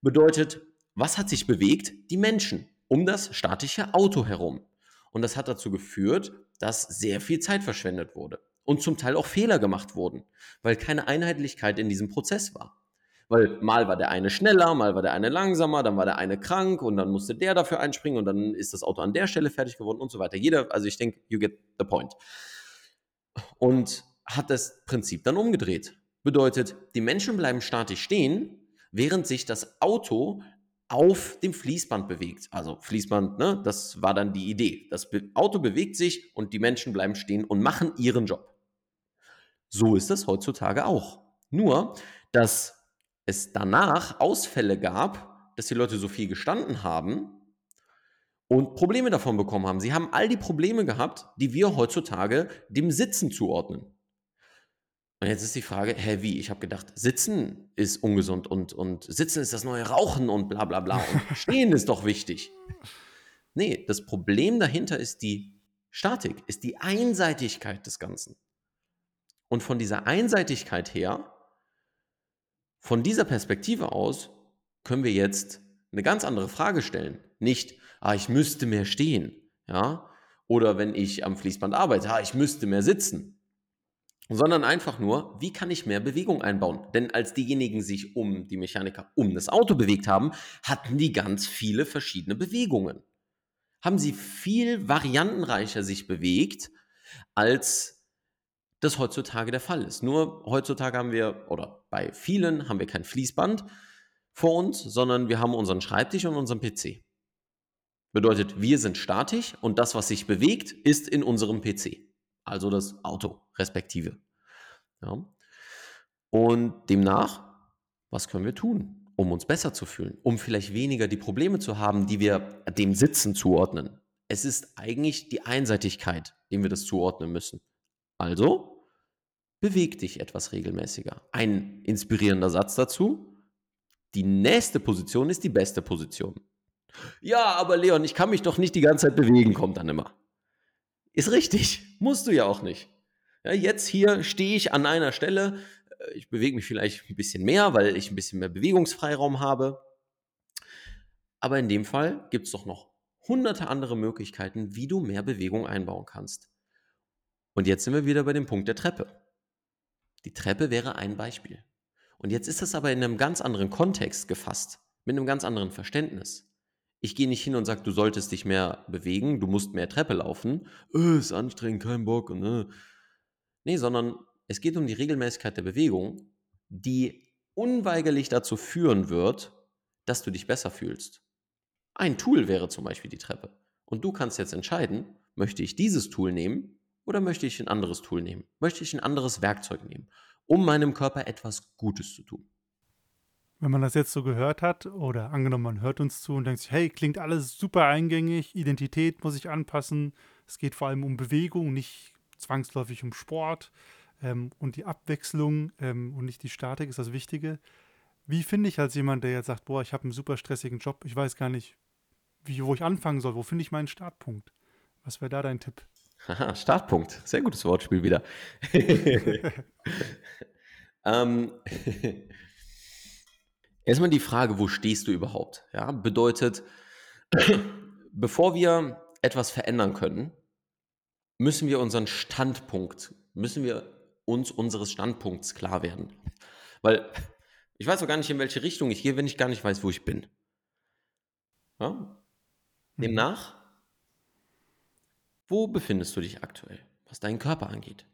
[SPEAKER 2] Bedeutet, was hat sich bewegt? Die Menschen um das statische Auto herum. Und das hat dazu geführt, dass sehr viel Zeit verschwendet wurde und zum Teil auch Fehler gemacht wurden, weil keine Einheitlichkeit in diesem Prozess war. Weil mal war der eine schneller, mal war der eine langsamer, dann war der eine krank und dann musste der dafür einspringen und dann ist das Auto an der Stelle fertig geworden und so weiter. Jeder, also ich denke, you get the point. Und hat das Prinzip dann umgedreht. Bedeutet, die Menschen bleiben statisch stehen, während sich das Auto auf dem Fließband bewegt. Also Fließband, ne, das war dann die Idee. Das Auto bewegt sich und die Menschen bleiben stehen und machen ihren Job. So ist es heutzutage auch. Nur, dass es danach Ausfälle gab, dass die Leute so viel gestanden haben und Probleme davon bekommen haben. Sie haben all die Probleme gehabt, die wir heutzutage dem Sitzen zuordnen. Und jetzt ist die Frage, hä, wie? Ich habe gedacht, Sitzen ist ungesund und, und Sitzen ist das neue Rauchen und bla bla bla. Und Stehen ist doch wichtig. Nee, das Problem dahinter ist die Statik, ist die Einseitigkeit des Ganzen. Und von dieser Einseitigkeit her, von dieser Perspektive aus, können wir jetzt eine ganz andere Frage stellen. Nicht, ah, ich müsste mehr stehen, ja, oder wenn ich am Fließband arbeite, ah, ich müsste mehr sitzen, sondern einfach nur, wie kann ich mehr Bewegung einbauen? Denn als diejenigen sich um die Mechaniker um das Auto bewegt haben, hatten die ganz viele verschiedene Bewegungen. Haben sie viel variantenreicher sich bewegt, als das heutzutage der Fall ist. Nur heutzutage haben wir, oder bei vielen haben wir kein Fließband vor uns, sondern wir haben unseren Schreibtisch und unseren PC. Bedeutet, wir sind statisch und das, was sich bewegt, ist in unserem PC. Also das Auto, respektive. Ja. Und demnach, was können wir tun, um uns besser zu fühlen, um vielleicht weniger die Probleme zu haben, die wir dem Sitzen zuordnen? Es ist eigentlich die Einseitigkeit, dem wir das zuordnen müssen. Also, beweg dich etwas regelmäßiger. Ein inspirierender Satz dazu. Die nächste Position ist die beste Position. Ja, aber Leon, ich kann mich doch nicht die ganze Zeit bewegen, kommt dann immer. Ist richtig, musst du ja auch nicht. Ja, jetzt hier stehe ich an einer Stelle, äh, ich bewege mich vielleicht ein bisschen mehr, weil ich ein bisschen mehr Bewegungsfreiraum habe. Aber in dem Fall gibt es doch noch hunderte andere Möglichkeiten, wie du mehr Bewegung einbauen kannst. Und jetzt sind wir wieder bei dem Punkt der Treppe. Die Treppe wäre ein Beispiel. Und jetzt ist das aber in einem ganz anderen Kontext gefasst, mit einem ganz anderen Verständnis. Ich gehe nicht hin und sage, du solltest dich mehr bewegen, du musst mehr Treppe laufen. Äh, ist anstrengend, kein Bock. Ne? Nee, sondern es geht um die Regelmäßigkeit der Bewegung, die unweigerlich dazu führen wird, dass du dich besser fühlst. Ein Tool wäre zum Beispiel die Treppe. Und du kannst jetzt entscheiden, möchte ich dieses Tool nehmen oder möchte ich ein anderes Tool nehmen? Möchte ich ein anderes Werkzeug nehmen, um meinem Körper etwas Gutes zu tun?
[SPEAKER 1] Wenn man das jetzt so gehört hat oder angenommen, man hört uns zu und denkt sich, hey, klingt alles super eingängig, Identität muss ich anpassen, es geht vor allem um Bewegung, nicht zwangsläufig um Sport ähm, und die Abwechslung ähm, und nicht die Statik ist das Wichtige. Wie finde ich als jemand, der jetzt sagt, boah, ich habe einen super stressigen Job, ich weiß gar nicht, wie, wo ich anfangen soll, wo finde ich meinen Startpunkt? Was wäre da dein Tipp?
[SPEAKER 2] Haha, Startpunkt. Sehr gutes Wortspiel wieder. ähm, erstmal die Frage, wo stehst du überhaupt? Ja, bedeutet, bevor wir etwas verändern können, müssen wir unseren Standpunkt, müssen wir uns unseres Standpunkts klar werden. Weil ich weiß auch gar nicht, in welche Richtung ich gehe, wenn ich gar nicht weiß, wo ich bin. Ja? Mhm. Demnach, wo befindest du dich aktuell, was deinen Körper angeht,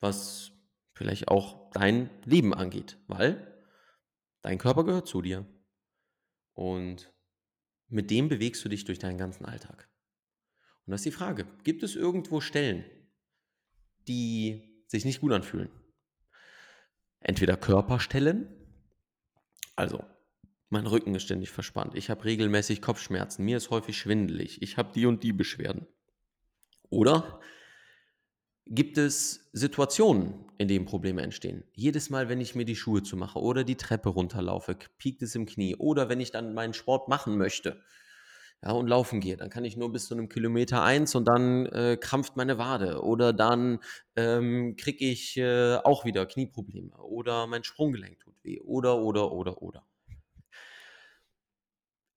[SPEAKER 2] was vielleicht auch dein Leben angeht, weil dein Körper gehört zu dir und mit dem bewegst du dich durch deinen ganzen Alltag. Und das ist die Frage, gibt es irgendwo Stellen, die sich nicht gut anfühlen? Entweder Körperstellen, also, mein Rücken ist ständig verspannt. Ich habe regelmäßig Kopfschmerzen. Mir ist häufig schwindelig. Ich habe die und die Beschwerden. Oder gibt es Situationen, in denen Probleme entstehen? Jedes Mal, wenn ich mir die Schuhe zumache oder die Treppe runterlaufe, piekt es im Knie. Oder wenn ich dann meinen Sport machen möchte ja, und laufen gehe, dann kann ich nur bis zu einem Kilometer eins und dann äh, krampft meine Wade. Oder dann ähm, kriege ich äh, auch wieder Knieprobleme. Oder mein Sprunggelenk tut weh. Oder, oder, oder, oder.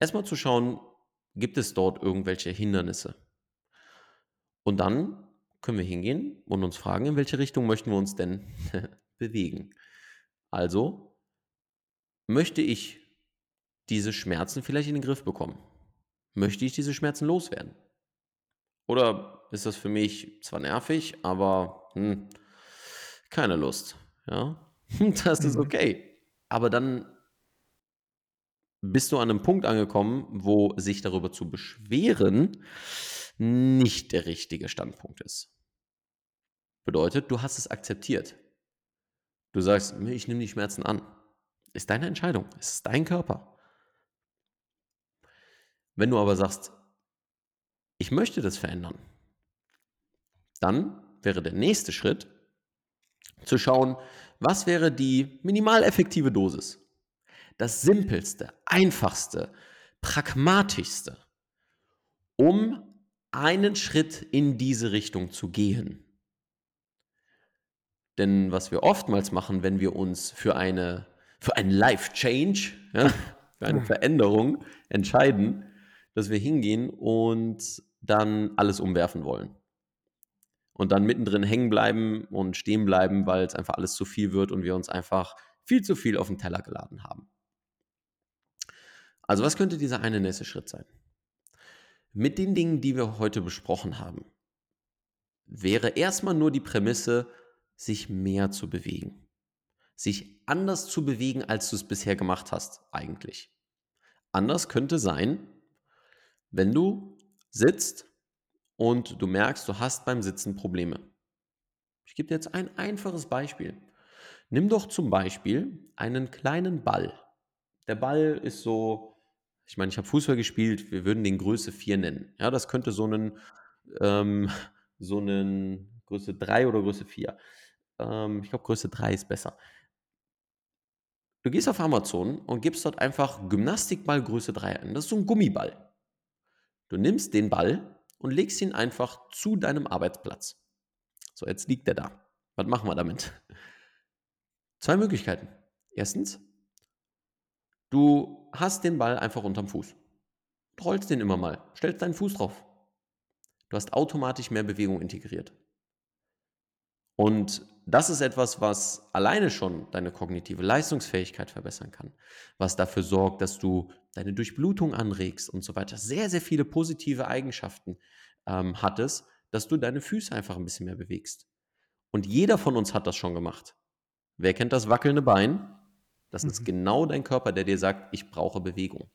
[SPEAKER 2] Erstmal zu schauen, gibt es dort irgendwelche Hindernisse? Und dann können wir hingehen und uns fragen, in welche Richtung möchten wir uns denn bewegen? Also, möchte ich diese Schmerzen vielleicht in den Griff bekommen? Möchte ich diese Schmerzen loswerden? Oder ist das für mich zwar nervig, aber hm, keine Lust? Ja, das ist mhm. okay. Aber dann bist du an einem Punkt angekommen, wo sich darüber zu beschweren nicht der richtige Standpunkt ist. Bedeutet, du hast es akzeptiert. Du sagst, ich nehme die Schmerzen an. Ist deine Entscheidung. Ist dein Körper. Wenn du aber sagst, ich möchte das verändern, dann wäre der nächste Schritt zu schauen, was wäre die minimal effektive Dosis das simpelste, einfachste, pragmatischste, um einen Schritt in diese Richtung zu gehen. Denn was wir oftmals machen, wenn wir uns für eine für einen Life Change, ja, für eine Veränderung entscheiden, dass wir hingehen und dann alles umwerfen wollen. Und dann mittendrin hängen bleiben und stehen bleiben, weil es einfach alles zu viel wird und wir uns einfach viel zu viel auf den Teller geladen haben. Also was könnte dieser eine nächste Schritt sein? Mit den Dingen, die wir heute besprochen haben, wäre erstmal nur die Prämisse, sich mehr zu bewegen. Sich anders zu bewegen, als du es bisher gemacht hast, eigentlich. Anders könnte sein, wenn du sitzt und du merkst, du hast beim Sitzen Probleme. Ich gebe dir jetzt ein einfaches Beispiel. Nimm doch zum Beispiel einen kleinen Ball. Der Ball ist so ich meine, ich habe Fußball gespielt, wir würden den Größe 4 nennen. Ja, das könnte so einen, ähm, so einen Größe 3 oder Größe 4. Ähm, ich glaube, Größe 3 ist besser. Du gehst auf Amazon und gibst dort einfach Gymnastikball Größe 3 ein. Das ist so ein Gummiball. Du nimmst den Ball und legst ihn einfach zu deinem Arbeitsplatz. So, jetzt liegt der da. Was machen wir damit? Zwei Möglichkeiten. Erstens, Du hast den Ball einfach unterm Fuß. Du rollst den immer mal, stellst deinen Fuß drauf. Du hast automatisch mehr Bewegung integriert. Und das ist etwas, was alleine schon deine kognitive Leistungsfähigkeit verbessern kann, was dafür sorgt, dass du deine Durchblutung anregst und so weiter. Sehr, sehr viele positive Eigenschaften ähm, hat es, dass du deine Füße einfach ein bisschen mehr bewegst. Und jeder von uns hat das schon gemacht. Wer kennt das wackelnde Bein? Das mhm. ist genau dein Körper, der dir sagt, ich brauche Bewegung.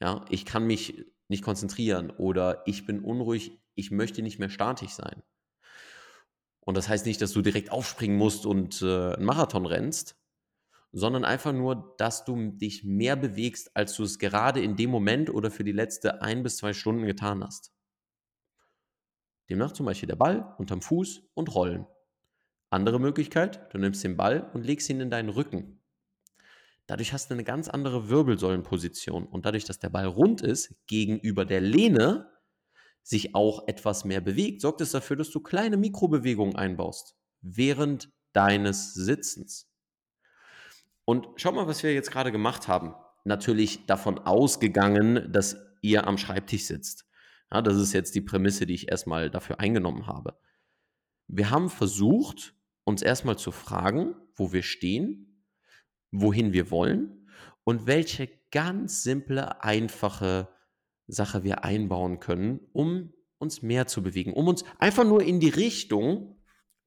[SPEAKER 2] Ja, ich kann mich nicht konzentrieren oder ich bin unruhig, ich möchte nicht mehr statisch sein. Und das heißt nicht, dass du direkt aufspringen musst und äh, einen Marathon rennst, sondern einfach nur, dass du dich mehr bewegst, als du es gerade in dem Moment oder für die letzte ein bis zwei Stunden getan hast. Demnach zum Beispiel der Ball unterm Fuß und rollen. Andere Möglichkeit, du nimmst den Ball und legst ihn in deinen Rücken. Dadurch hast du eine ganz andere Wirbelsäulenposition und dadurch, dass der Ball rund ist, gegenüber der Lehne sich auch etwas mehr bewegt, sorgt es dafür, dass du kleine Mikrobewegungen einbaust während deines Sitzens. Und schau mal, was wir jetzt gerade gemacht haben. Natürlich davon ausgegangen, dass ihr am Schreibtisch sitzt. Ja, das ist jetzt die Prämisse, die ich erstmal dafür eingenommen habe. Wir haben versucht, uns erstmal zu fragen, wo wir stehen wohin wir wollen und welche ganz simple, einfache Sache wir einbauen können, um uns mehr zu bewegen, um uns einfach nur in die Richtung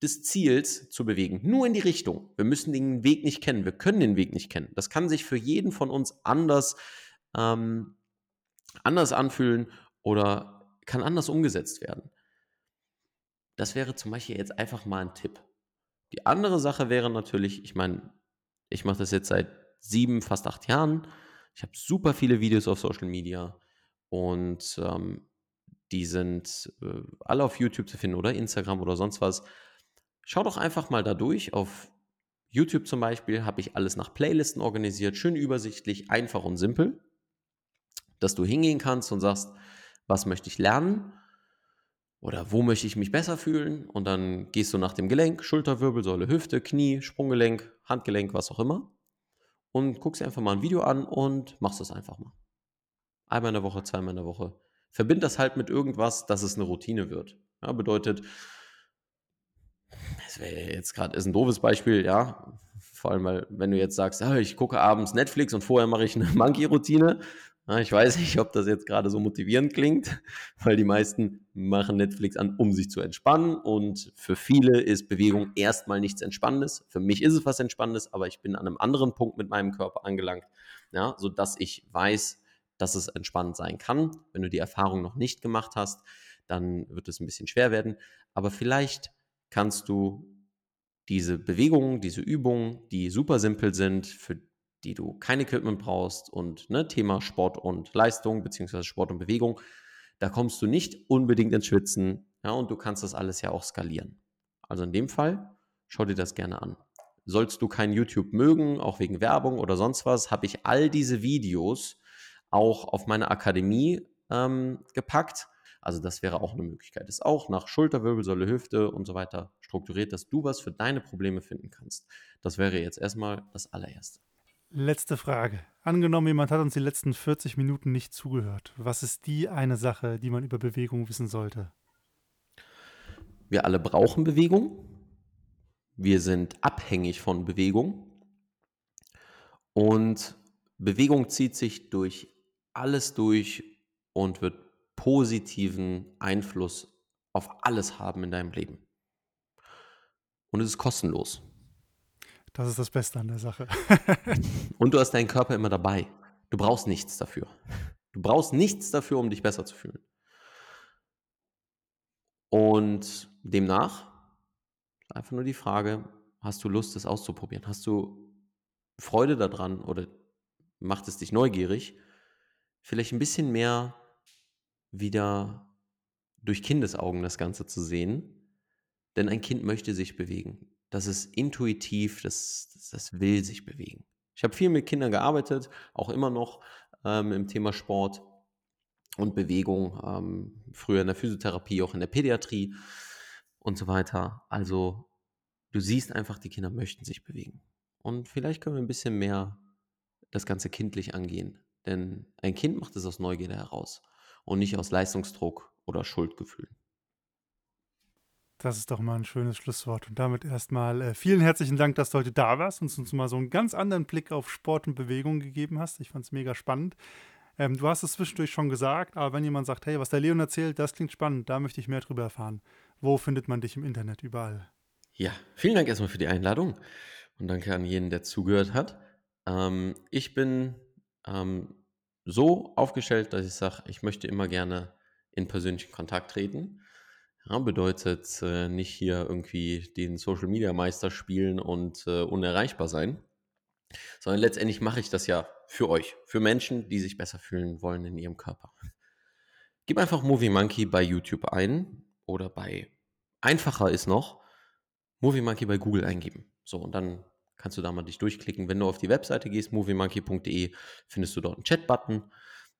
[SPEAKER 2] des Ziels zu bewegen. Nur in die Richtung. Wir müssen den Weg nicht kennen. Wir können den Weg nicht kennen. Das kann sich für jeden von uns anders, ähm, anders anfühlen oder kann anders umgesetzt werden. Das wäre zum Beispiel jetzt einfach mal ein Tipp. Die andere Sache wäre natürlich, ich meine, ich mache das jetzt seit sieben, fast acht Jahren. Ich habe super viele Videos auf Social Media und ähm, die sind äh, alle auf YouTube zu finden oder Instagram oder sonst was. Schau doch einfach mal da durch. Auf YouTube zum Beispiel habe ich alles nach Playlisten organisiert, schön übersichtlich, einfach und simpel, dass du hingehen kannst und sagst, was möchte ich lernen oder wo möchte ich mich besser fühlen und dann gehst du nach dem Gelenk, Schulterwirbelsäule, Hüfte, Knie, Sprunggelenk, Handgelenk, was auch immer und guckst dir einfach mal ein Video an und machst das einfach mal. Einmal in der Woche, zweimal in der Woche. Verbind das halt mit irgendwas, dass es eine Routine wird. Ja, bedeutet, das wäre jetzt gerade ein doofes Beispiel, ja. Vor allem, weil, wenn du jetzt sagst, ah, ich gucke abends Netflix und vorher mache ich eine Monkey-Routine, ich weiß nicht, ob das jetzt gerade so motivierend klingt, weil die meisten machen Netflix an, um sich zu entspannen. Und für viele ist Bewegung erstmal nichts Entspannendes. Für mich ist es was Entspannendes, aber ich bin an einem anderen Punkt mit meinem Körper angelangt, ja, sodass ich weiß, dass es entspannend sein kann. Wenn du die Erfahrung noch nicht gemacht hast, dann wird es ein bisschen schwer werden. Aber vielleicht kannst du diese Bewegungen, diese Übungen, die super simpel sind, für die du kein Equipment brauchst und ne, Thema Sport und Leistung beziehungsweise Sport und Bewegung, da kommst du nicht unbedingt ins Schwitzen ja, und du kannst das alles ja auch skalieren. Also in dem Fall, schau dir das gerne an. Sollst du kein YouTube mögen, auch wegen Werbung oder sonst was, habe ich all diese Videos auch auf meine Akademie ähm, gepackt. Also das wäre auch eine Möglichkeit. Ist auch nach Schulterwirbelsäule, Hüfte und so weiter strukturiert, dass du was für deine Probleme finden kannst. Das wäre jetzt erstmal das allererste.
[SPEAKER 1] Letzte Frage. Angenommen, jemand hat uns die letzten 40 Minuten nicht zugehört. Was ist die eine Sache, die man über Bewegung wissen sollte?
[SPEAKER 2] Wir alle brauchen Bewegung. Wir sind abhängig von Bewegung. Und Bewegung zieht sich durch alles durch und wird positiven Einfluss auf alles haben in deinem Leben. Und es ist kostenlos.
[SPEAKER 1] Das ist das Beste an der Sache.
[SPEAKER 2] Und du hast deinen Körper immer dabei. Du brauchst nichts dafür. Du brauchst nichts dafür, um dich besser zu fühlen. Und demnach einfach nur die Frage, hast du Lust, das auszuprobieren? Hast du Freude daran oder macht es dich neugierig, vielleicht ein bisschen mehr wieder durch Kindesaugen das Ganze zu sehen? Denn ein Kind möchte sich bewegen das ist intuitiv, das, das, das will sich bewegen. Ich habe viel mit Kindern gearbeitet, auch immer noch ähm, im Thema Sport und Bewegung, ähm, früher in der Physiotherapie, auch in der Pädiatrie und so weiter. Also du siehst einfach, die Kinder möchten sich bewegen. Und vielleicht können wir ein bisschen mehr das Ganze kindlich angehen. Denn ein Kind macht es aus Neugierde heraus und nicht aus Leistungsdruck oder Schuldgefühlen.
[SPEAKER 1] Das ist doch mal ein schönes Schlusswort. Und damit erstmal äh, vielen herzlichen Dank, dass du heute da warst und uns mal so einen ganz anderen Blick auf Sport und Bewegung gegeben hast. Ich fand es mega spannend. Ähm, du hast es zwischendurch schon gesagt, aber wenn jemand sagt, hey, was der Leon erzählt, das klingt spannend, da möchte ich mehr drüber erfahren. Wo findet man dich im Internet überall?
[SPEAKER 2] Ja, vielen Dank erstmal für die Einladung und danke an jeden, der zugehört hat. Ähm, ich bin ähm, so aufgestellt, dass ich sage, ich möchte immer gerne in persönlichen Kontakt treten. Ja, bedeutet äh, nicht hier irgendwie den Social Media Meister spielen und äh, unerreichbar sein, sondern letztendlich mache ich das ja für euch, für Menschen, die sich besser fühlen wollen in ihrem Körper. Gib einfach Movie Monkey bei YouTube ein oder bei einfacher ist noch Movie Monkey bei Google eingeben. So und dann kannst du da mal dich durchklicken. Wenn du auf die Webseite gehst, moviemonkey.de, findest du dort einen Chat-Button.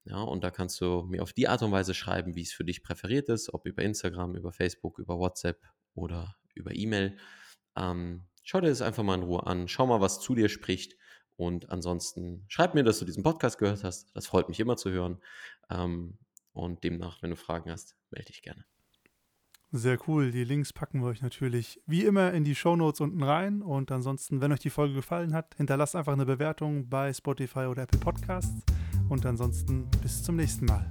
[SPEAKER 2] Ja, und da kannst du mir auf die Art und Weise schreiben, wie es für dich präferiert ist, ob über Instagram, über Facebook, über WhatsApp oder über E-Mail. Ähm, schau dir das einfach mal in Ruhe an, schau mal, was zu dir spricht. Und ansonsten schreib mir, dass du diesen Podcast gehört hast. Das freut mich immer zu hören. Ähm, und demnach, wenn du Fragen hast, melde dich gerne.
[SPEAKER 1] Sehr cool. Die Links packen wir euch natürlich wie immer in die Show Notes unten rein. Und ansonsten, wenn euch die Folge gefallen hat, hinterlasst einfach eine Bewertung bei Spotify oder Apple Podcasts. Und ansonsten bis zum nächsten Mal.